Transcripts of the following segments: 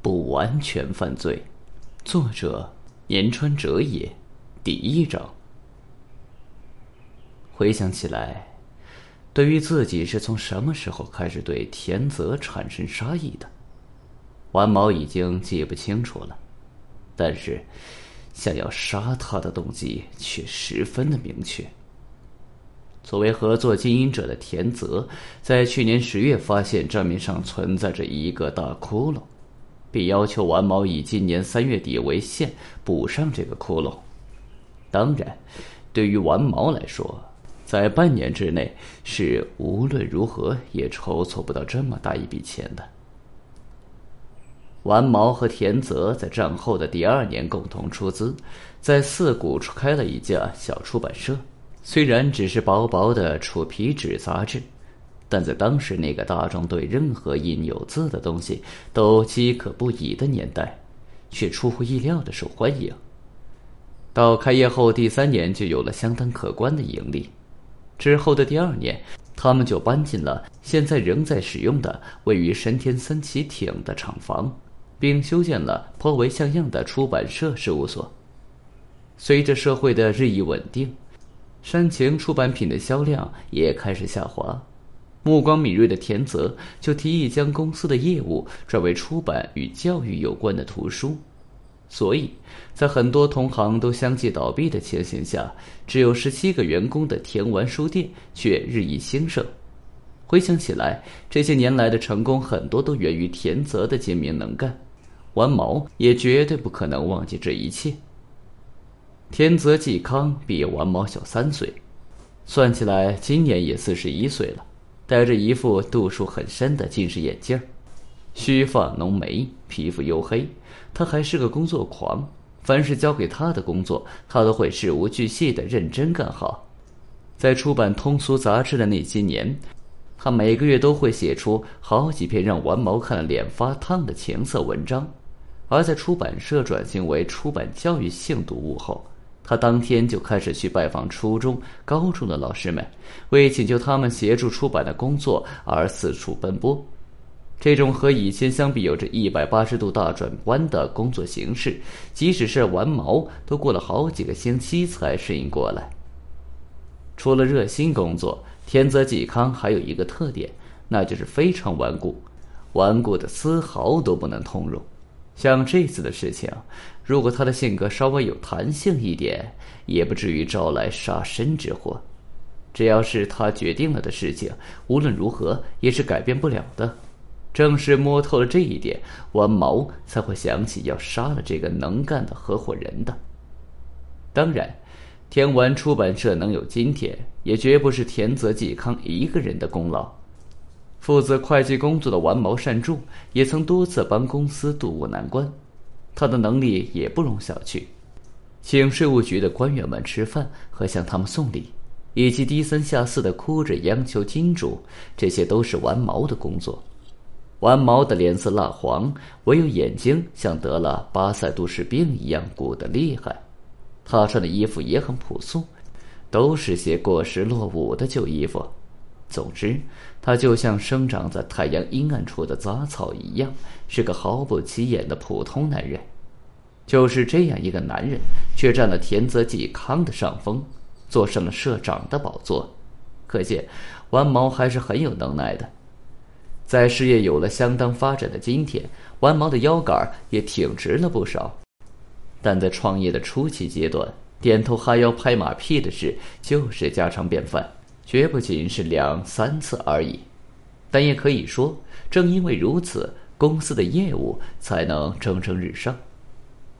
不完全犯罪。作者：岩川哲也。第一章。回想起来，对于自己是从什么时候开始对田泽产生杀意的，丸毛已经记不清楚了。但是，想要杀他的动机却十分的明确。作为合作经营者的田泽，在去年十月发现账面上存在着一个大窟窿，并要求完毛以今年三月底为限补上这个窟窿。当然，对于完毛来说，在半年之内是无论如何也筹措不到这么大一笔钱的。完毛和田泽在战后的第二年共同出资，在四谷开了一家小出版社。虽然只是薄薄的楚皮纸杂志，但在当时那个大众对任何印有字的东西都饥渴不已的年代，却出乎意料的受欢迎。到开业后第三年就有了相当可观的盈利，之后的第二年，他们就搬进了现在仍在使用的位于神田三崎町的厂房，并修建了颇为像样的出版社事务所。随着社会的日益稳定。煽情出版品的销量也开始下滑，目光敏锐的田泽就提议将公司的业务转为出版与教育有关的图书。所以，在很多同行都相继倒闭的情形下，只有十七个员工的田丸书店却日益兴盛。回想起来，这些年来的成功很多都源于田泽的精明能干，丸毛也绝对不可能忘记这一切。田泽纪康比丸毛小三岁，算起来今年也四十一岁了，戴着一副度数很深的近视眼镜，须发浓眉，皮肤黝黑。他还是个工作狂，凡是交给他的工作，他都会事无巨细的认真干好。在出版通俗杂志的那些年，他每个月都会写出好几篇让王毛看了脸发烫的情色文章。而在出版社转型为出版教育性读物后，他当天就开始去拜访初中、高中的老师们，为请求他们协助出版的工作而四处奔波。这种和以前相比有着一百八十度大转弯的工作形式，即使是玩毛都过了好几个星期才适应过来。除了热心工作，田泽纪康还有一个特点，那就是非常顽固，顽固的丝毫都不能通融。像这次的事情，如果他的性格稍微有弹性一点，也不至于招来杀身之祸。只要是他决定了的事情，无论如何也是改变不了的。正是摸透了这一点，王毛才会想起要杀了这个能干的合伙人的。当然，天丸出版社能有今天，也绝不是田泽纪康一个人的功劳。负责会计工作的完毛善助也曾多次帮公司渡过难关，他的能力也不容小觑。请税务局的官员们吃饭和向他们送礼，以及低三下四的哭着央求金主，这些都是完毛的工作。完毛的脸色蜡黄，唯有眼睛像得了巴塞杜氏病一样鼓得厉害。他穿的衣服也很朴素，都是些过时落伍的旧衣服。总之，他就像生长在太阳阴暗处的杂草一样，是个毫不起眼的普通男人。就是这样一个男人，却占了田泽纪康的上风，坐上了社长的宝座。可见，弯毛还是很有能耐的。在事业有了相当发展的今天，弯毛的腰杆也挺直了不少。但在创业的初期阶段，点头哈腰、拍马屁的事就是家常便饭。绝不仅是两三次而已，但也可以说，正因为如此，公司的业务才能蒸蒸日上。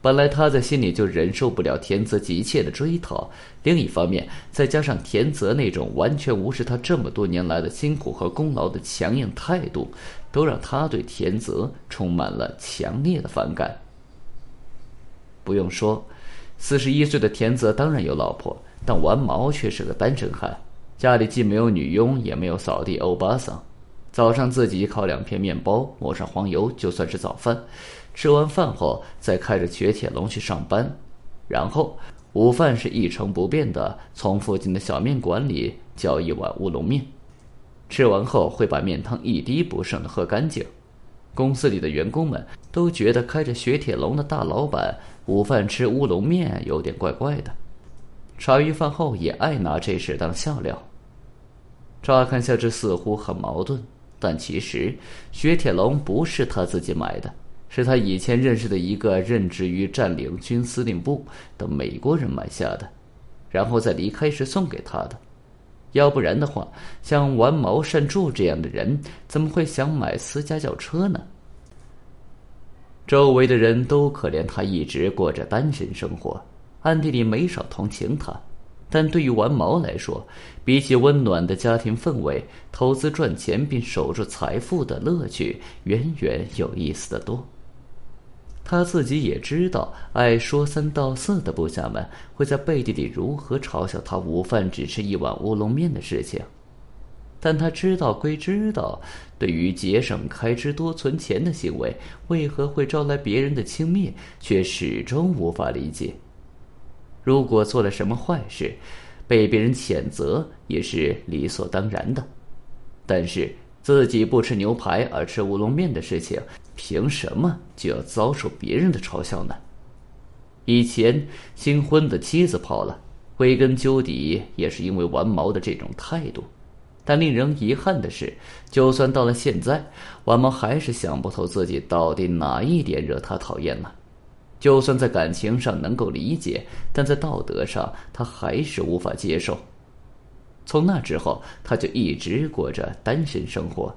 本来他在心里就忍受不了田泽急切的追讨，另一方面，再加上田泽那种完全无视他这么多年来的辛苦和功劳的强硬态度，都让他对田泽充满了强烈的反感。不用说，四十一岁的田泽当然有老婆，但完毛却是个单身汉。家里既没有女佣，也没有扫地欧巴桑。早上自己烤两片面包，抹上黄油，就算是早饭。吃完饭后，再开着雪铁龙去上班。然后午饭是一成不变的，从附近的小面馆里叫一碗乌龙面。吃完后会把面汤一滴不剩的喝干净。公司里的员工们都觉得开着雪铁龙的大老板午饭吃乌龙面有点怪怪的。茶余饭后也爱拿这事当笑料。乍看下，这似乎很矛盾，但其实雪铁龙不是他自己买的，是他以前认识的一个任职于占领军司令部的美国人买下的，然后在离开时送给他的。要不然的话，像玩毛善柱这样的人，怎么会想买私家轿车呢？周围的人都可怜他一直过着单身生活，暗地里没少同情他。但对于玩毛来说，比起温暖的家庭氛围，投资赚钱并守住财富的乐趣远远有意思的多。他自己也知道，爱说三道四的部下们会在背地里如何嘲笑他午饭只吃一碗乌龙面的事情，但他知道归知道，对于节省开支、多存钱的行为，为何会招来别人的轻蔑，却始终无法理解。如果做了什么坏事，被别人谴责也是理所当然的。但是自己不吃牛排而吃乌龙面的事情，凭什么就要遭受别人的嘲笑呢？以前新婚的妻子跑了，归根究底也是因为玩毛的这种态度。但令人遗憾的是，就算到了现在，玩毛还是想不透自己到底哪一点惹他讨厌了。就算在感情上能够理解，但在道德上他还是无法接受。从那之后，他就一直过着单身生活。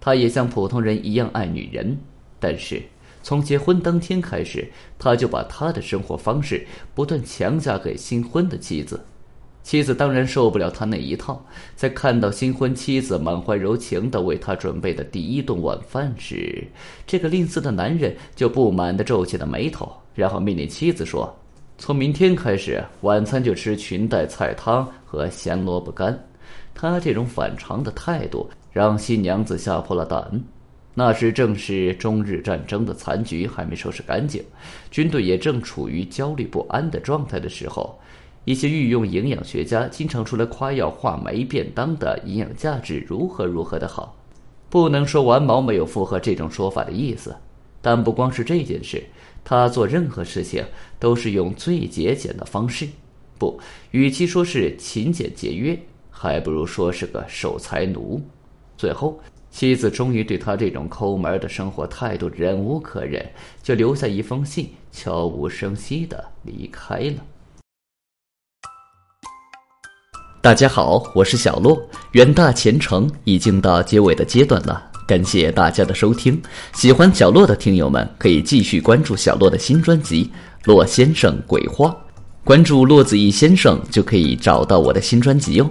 他也像普通人一样爱女人，但是从结婚当天开始，他就把他的生活方式不断强加给新婚的妻子。妻子当然受不了他那一套，在看到新婚妻子满怀柔情的为他准备的第一顿晚饭时，这个吝啬的男人就不满地皱起了眉头，然后命令妻子说：“从明天开始，晚餐就吃裙带菜汤和咸萝卜干。”他这种反常的态度让新娘子吓破了胆。那时正是中日战争的残局还没收拾干净，军队也正处于焦虑不安的状态的时候。一些御用营养学家经常出来夸耀话梅便当的营养价值如何如何的好，不能说完毛没有附和这种说法的意思，但不光是这件事，他做任何事情都是用最节俭的方式，不，与其说是勤俭节约，还不如说是个守财奴。最后，妻子终于对他这种抠门的生活态度忍无可忍，就留下一封信，悄无声息的离开了。大家好，我是小洛。远大前程已经到结尾的阶段了，感谢大家的收听。喜欢小洛的听友们可以继续关注小洛的新专辑《洛先生鬼话》，关注洛子逸先生就可以找到我的新专辑哟。